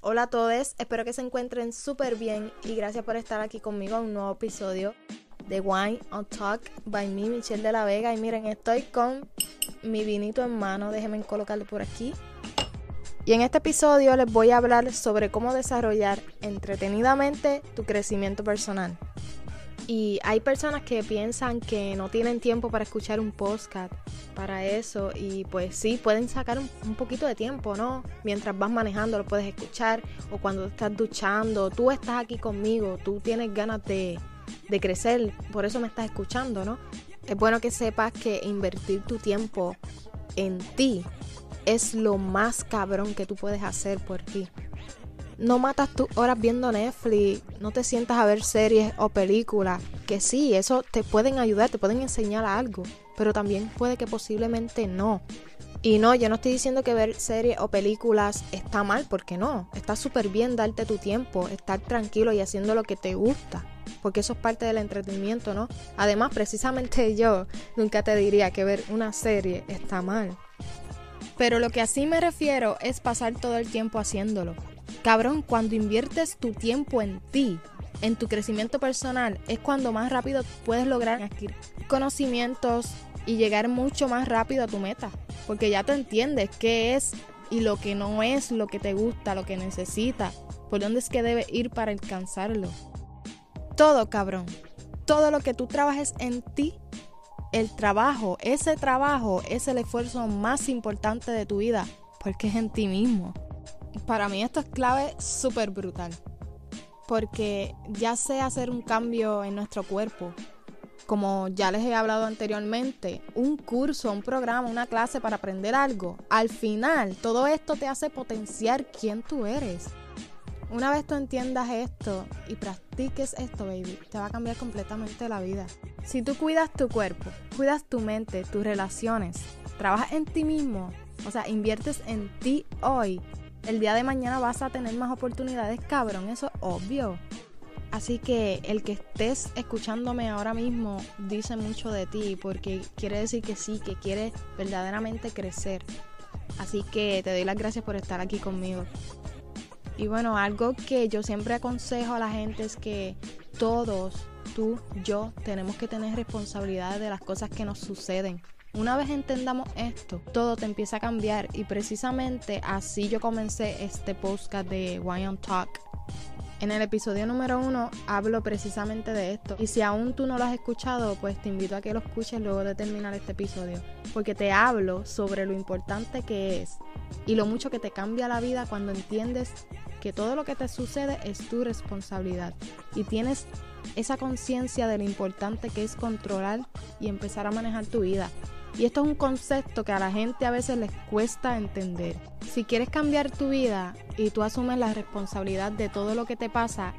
Hola a todos, espero que se encuentren súper bien y gracias por estar aquí conmigo en un nuevo episodio de Wine on Talk by me, Michelle de la Vega. Y miren, estoy con mi vinito en mano, déjenme colocarlo por aquí. Y en este episodio les voy a hablar sobre cómo desarrollar entretenidamente tu crecimiento personal. Y hay personas que piensan que no tienen tiempo para escuchar un podcast para eso y pues sí, pueden sacar un, poquito de tiempo, ¿no? Mientras vas manejando lo puedes escuchar o cuando estás duchando, tú estás aquí conmigo, tú tienes ganas de, crecer, por eso me estás escuchando, ¿no? Es bueno que sepas que invertir tu tiempo en ti es lo más cabrón que tú puedes hacer por ti no matas tus horas viendo Netflix, no te sientas a ver series o películas, que sí, eso te pueden ayudar, te pueden enseñar algo, pero también puede que posiblemente no. Y no, yo no estoy diciendo que ver series o películas está mal, porque no, está súper bien darte tu tiempo, estar tranquilo y haciendo lo que te gusta, porque eso es parte del entretenimiento, ¿no? Además, precisamente yo nunca te diría que ver una serie está mal. Pero lo que así me refiero es pasar todo el tiempo haciéndolo. Cabrón, cuando inviertes tu tiempo en ti, en tu crecimiento personal, es cuando más rápido puedes lograr adquirir conocimientos y llegar mucho más rápido a tu meta. Porque ya te entiendes qué es y lo que no es, lo que te gusta, lo que necesitas, por dónde es que debes ir para alcanzarlo. Todo, cabrón. Todo lo que tú trabajes en ti, el trabajo, ese trabajo es el esfuerzo más importante de tu vida, porque es en ti mismo para mí esto es clave súper brutal. Porque ya sea hacer un cambio en nuestro cuerpo, como ya les he hablado anteriormente, un curso, un programa, una clase para aprender algo, al final todo esto te hace potenciar quién tú eres. Una vez tú entiendas esto y practiques esto, baby, te va a cambiar completamente la vida. Si tú cuidas tu cuerpo, cuidas tu mente, tus relaciones, trabajas en ti mismo, o sea, inviertes en ti hoy, el día de mañana vas a tener más oportunidades, cabrón, eso es obvio. Así que el que estés escuchándome ahora mismo dice mucho de ti porque quiere decir que sí, que quieres verdaderamente crecer. Así que te doy las gracias por estar aquí conmigo. Y bueno, algo que yo siempre aconsejo a la gente es que todos, tú, yo, tenemos que tener responsabilidades de las cosas que nos suceden. Una vez entendamos esto, todo te empieza a cambiar y precisamente así yo comencé este podcast de Why on Talk. En el episodio número uno hablo precisamente de esto. Y si aún tú no lo has escuchado, pues te invito a que lo escuches luego de terminar este episodio. Porque te hablo sobre lo importante que es y lo mucho que te cambia la vida cuando entiendes que todo lo que te sucede es tu responsabilidad. Y tienes esa conciencia de lo importante que es controlar y empezar a manejar tu vida. Y esto es un concepto que a la gente a veces les cuesta entender. Si quieres cambiar tu vida y tú asumes la responsabilidad de todo lo que te pasa,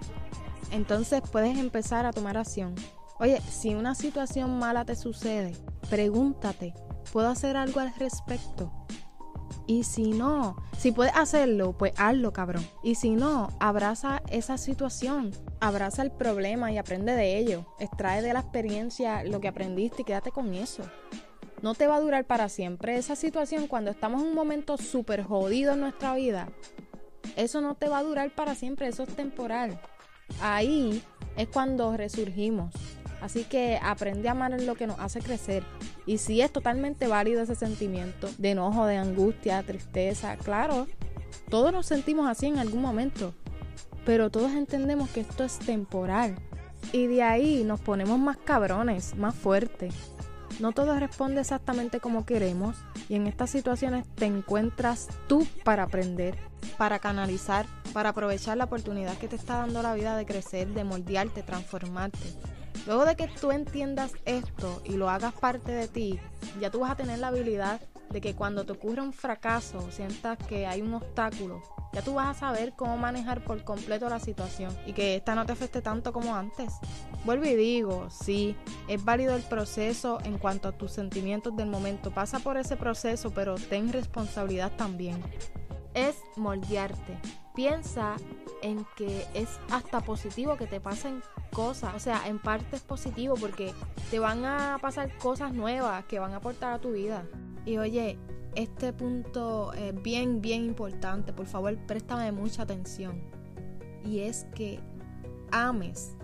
entonces puedes empezar a tomar acción. Oye, si una situación mala te sucede, pregúntate, ¿puedo hacer algo al respecto? Y si no, si puedes hacerlo, pues hazlo, cabrón. Y si no, abraza esa situación, abraza el problema y aprende de ello. Extrae de la experiencia lo que aprendiste y quédate con eso no te va a durar para siempre. Esa situación cuando estamos en un momento súper jodido en nuestra vida, eso no te va a durar para siempre, eso es temporal. Ahí es cuando resurgimos. Así que aprende a amar en lo que nos hace crecer. Y si es totalmente válido ese sentimiento de enojo, de angustia, tristeza, claro, todos nos sentimos así en algún momento. Pero todos entendemos que esto es temporal. Y de ahí nos ponemos más cabrones, más fuertes. No todo responde exactamente como queremos y en estas situaciones te encuentras tú para aprender, para canalizar, para aprovechar la oportunidad que te está dando la vida de crecer, de moldearte, transformarte. Luego de que tú entiendas esto y lo hagas parte de ti, ya tú vas a tener la habilidad de que cuando te ocurra un fracaso, sientas que hay un obstáculo, Ya tú vas a saber cómo manejar por completo la situación y que esta no te afecte tanto como antes. Vuelvo y digo, sí, es válido el proceso en cuanto a tus sentimientos del momento. Pasa por ese proceso, pero ten responsabilidad también. Es moldearte. Piensa en que es hasta positivo que te pasen cosas. O sea, en parte es positivo porque te van a pasar cosas nuevas que van a aportar a tu vida. Y oye, este punto es bien, bien importante. Por favor, préstame mucha atención. Y es que ames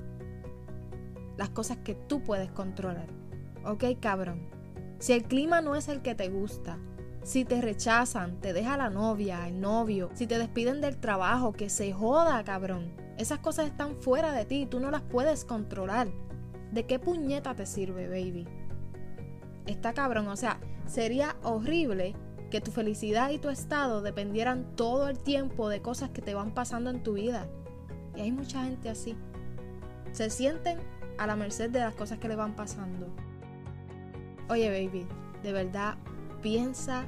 las cosas que tú puedes controlar. ¿Ok, cabrón? Si el clima no es el que te gusta, si te rechazan, te deja la novia, el novio, si te despiden del trabajo, que se joda, cabrón. Esas cosas están fuera de ti, tú no las puedes controlar. ¿De qué puñeta te sirve, baby? Está cabrón, o sea, sería horrible que tu felicidad y tu estado dependieran todo el tiempo de cosas que te van pasando en tu vida. Y hay mucha gente así. Se sienten a la merced de las cosas que le van pasando. Oye, baby, de verdad, piensa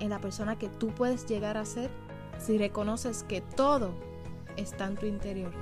en la persona que tú puedes llegar a ser si reconoces que todo está en tu interior.